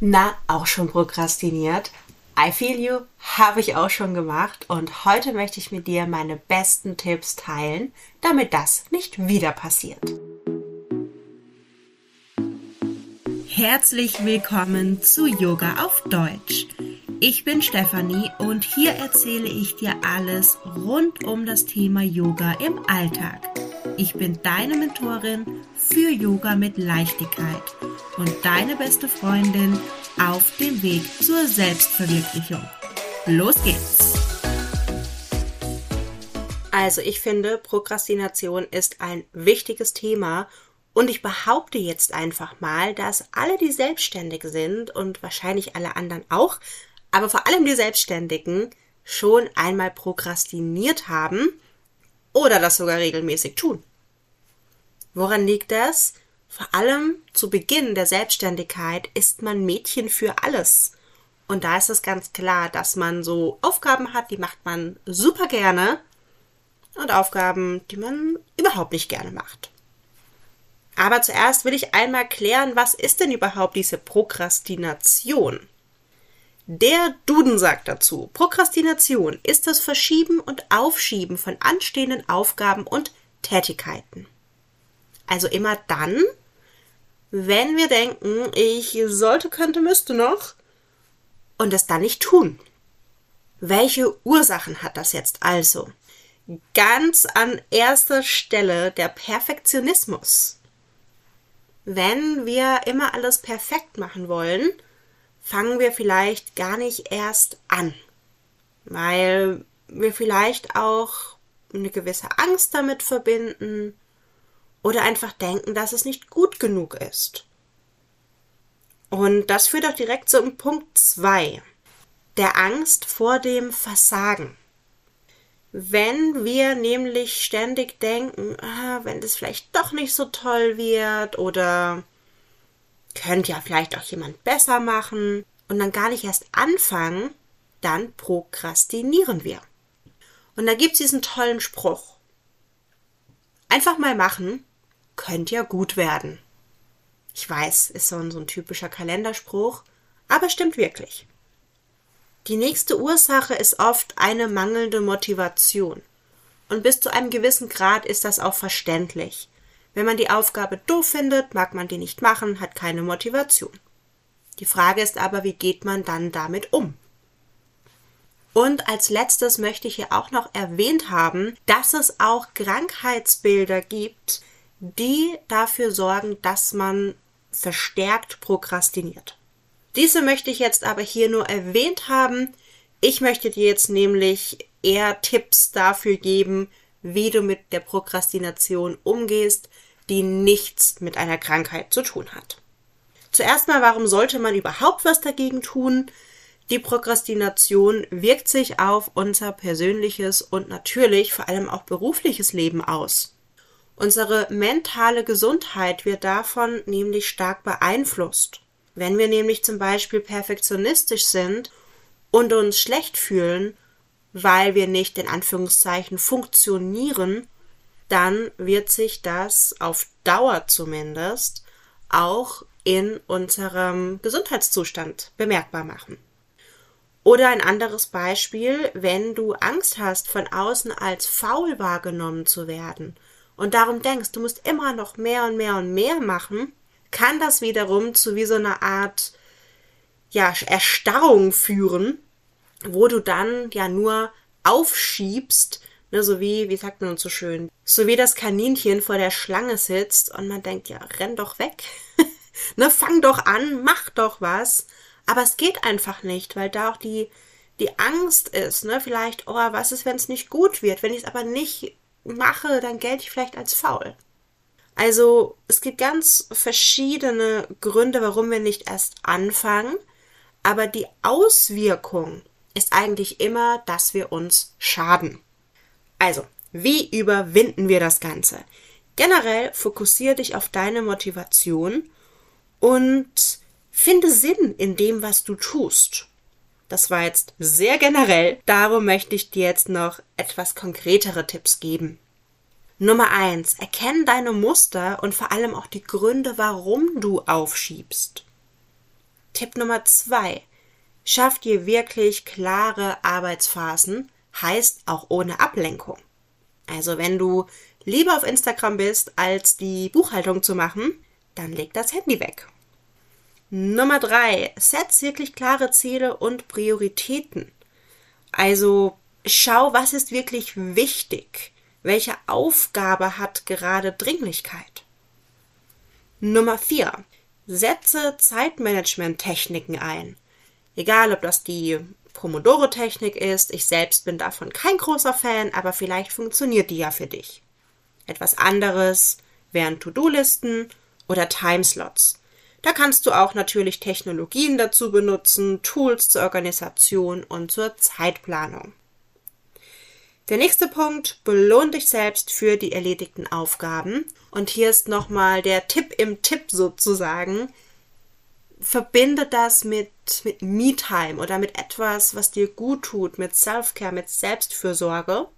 Na, auch schon prokrastiniert? I feel you, habe ich auch schon gemacht und heute möchte ich mit dir meine besten Tipps teilen, damit das nicht wieder passiert. Herzlich willkommen zu Yoga auf Deutsch. Ich bin Stefanie und hier erzähle ich dir alles rund um das Thema Yoga im Alltag. Ich bin deine Mentorin für Yoga mit Leichtigkeit und deine beste Freundin auf dem Weg zur Selbstverwirklichung. Los geht's! Also ich finde, Prokrastination ist ein wichtiges Thema und ich behaupte jetzt einfach mal, dass alle, die selbstständig sind und wahrscheinlich alle anderen auch, aber vor allem die Selbstständigen schon einmal prokrastiniert haben oder das sogar regelmäßig tun. Woran liegt das? Vor allem zu Beginn der Selbstständigkeit ist man Mädchen für alles. Und da ist es ganz klar, dass man so Aufgaben hat, die macht man super gerne und Aufgaben, die man überhaupt nicht gerne macht. Aber zuerst will ich einmal klären, was ist denn überhaupt diese Prokrastination? Der Duden sagt dazu, Prokrastination ist das Verschieben und Aufschieben von anstehenden Aufgaben und Tätigkeiten. Also immer dann, wenn wir denken, ich sollte, könnte, müsste noch und es dann nicht tun. Welche Ursachen hat das jetzt also? Ganz an erster Stelle der Perfektionismus. Wenn wir immer alles perfekt machen wollen, fangen wir vielleicht gar nicht erst an, weil wir vielleicht auch eine gewisse Angst damit verbinden, oder einfach denken, dass es nicht gut genug ist. Und das führt auch direkt zum Punkt 2, der Angst vor dem Versagen. Wenn wir nämlich ständig denken, ah, wenn das vielleicht doch nicht so toll wird oder könnte ja vielleicht auch jemand besser machen und dann gar nicht erst anfangen, dann prokrastinieren wir. Und da gibt es diesen tollen Spruch. Einfach mal machen könnte ja gut werden. Ich weiß, ist so ein, so ein typischer Kalenderspruch, aber stimmt wirklich. Die nächste Ursache ist oft eine mangelnde Motivation. Und bis zu einem gewissen Grad ist das auch verständlich. Wenn man die Aufgabe doof findet, mag man die nicht machen, hat keine Motivation. Die Frage ist aber, wie geht man dann damit um? Und als letztes möchte ich hier auch noch erwähnt haben, dass es auch Krankheitsbilder gibt, die dafür sorgen, dass man verstärkt prokrastiniert. Diese möchte ich jetzt aber hier nur erwähnt haben. Ich möchte dir jetzt nämlich eher Tipps dafür geben, wie du mit der Prokrastination umgehst, die nichts mit einer Krankheit zu tun hat. Zuerst mal, warum sollte man überhaupt was dagegen tun? Die Prokrastination wirkt sich auf unser persönliches und natürlich vor allem auch berufliches Leben aus. Unsere mentale Gesundheit wird davon nämlich stark beeinflusst. Wenn wir nämlich zum Beispiel perfektionistisch sind und uns schlecht fühlen, weil wir nicht in Anführungszeichen funktionieren, dann wird sich das auf Dauer zumindest auch in unserem Gesundheitszustand bemerkbar machen. Oder ein anderes Beispiel, wenn du Angst hast, von außen als faul wahrgenommen zu werden und darum denkst, du musst immer noch mehr und mehr und mehr machen, kann das wiederum zu wie so einer Art ja, Erstarrung führen, wo du dann ja nur aufschiebst, ne, so wie, wie sagt man uns so schön, so wie das Kaninchen vor der Schlange sitzt und man denkt, ja, renn doch weg, ne, fang doch an, mach doch was, aber es geht einfach nicht, weil da auch die, die Angst ist, ne, vielleicht, oh, was ist, wenn es nicht gut wird, wenn ich es aber nicht mache, dann gelte ich vielleicht als faul. Also es gibt ganz verschiedene Gründe, warum wir nicht erst anfangen, aber die Auswirkung ist eigentlich immer, dass wir uns schaden. Also, wie überwinden wir das Ganze? Generell fokussiere dich auf deine Motivation und finde Sinn in dem, was du tust. Das war jetzt sehr generell, darum möchte ich dir jetzt noch etwas konkretere Tipps geben. Nummer eins: Erkenn deine Muster und vor allem auch die Gründe, warum du aufschiebst. Tipp Nummer zwei. Schaff dir wirklich klare Arbeitsphasen, heißt auch ohne Ablenkung. Also wenn du lieber auf Instagram bist, als die Buchhaltung zu machen, dann leg das Handy weg. Nummer drei, setz wirklich klare Ziele und Prioritäten. Also schau, was ist wirklich wichtig? Welche Aufgabe hat gerade Dringlichkeit? Nummer vier, setze Zeitmanagement-Techniken ein. Egal, ob das die Pomodoro-Technik ist, ich selbst bin davon kein großer Fan, aber vielleicht funktioniert die ja für dich. Etwas anderes wären To-Do-Listen oder Timeslots. Da kannst du auch natürlich Technologien dazu benutzen, Tools zur Organisation und zur Zeitplanung. Der nächste Punkt, belohn dich selbst für die erledigten Aufgaben. Und hier ist nochmal der Tipp im Tipp sozusagen. Verbinde das mit, mit Me-Time oder mit etwas, was dir gut tut, mit Self-Care, mit Selbstfürsorge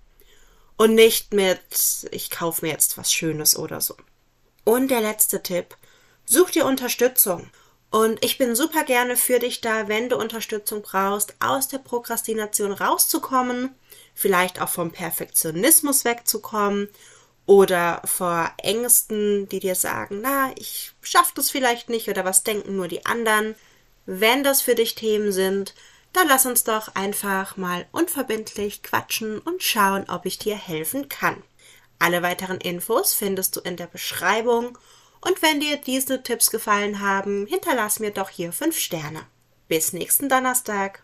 und nicht mit, ich kaufe mir jetzt was Schönes oder so. Und der letzte Tipp, Such dir Unterstützung. Und ich bin super gerne für dich da, wenn du Unterstützung brauchst, aus der Prokrastination rauszukommen, vielleicht auch vom Perfektionismus wegzukommen oder vor Ängsten, die dir sagen, na, ich schaff das vielleicht nicht oder was denken nur die anderen. Wenn das für dich Themen sind, dann lass uns doch einfach mal unverbindlich quatschen und schauen, ob ich dir helfen kann. Alle weiteren Infos findest du in der Beschreibung und wenn dir diese Tipps gefallen haben, hinterlass mir doch hier 5 Sterne. Bis nächsten Donnerstag.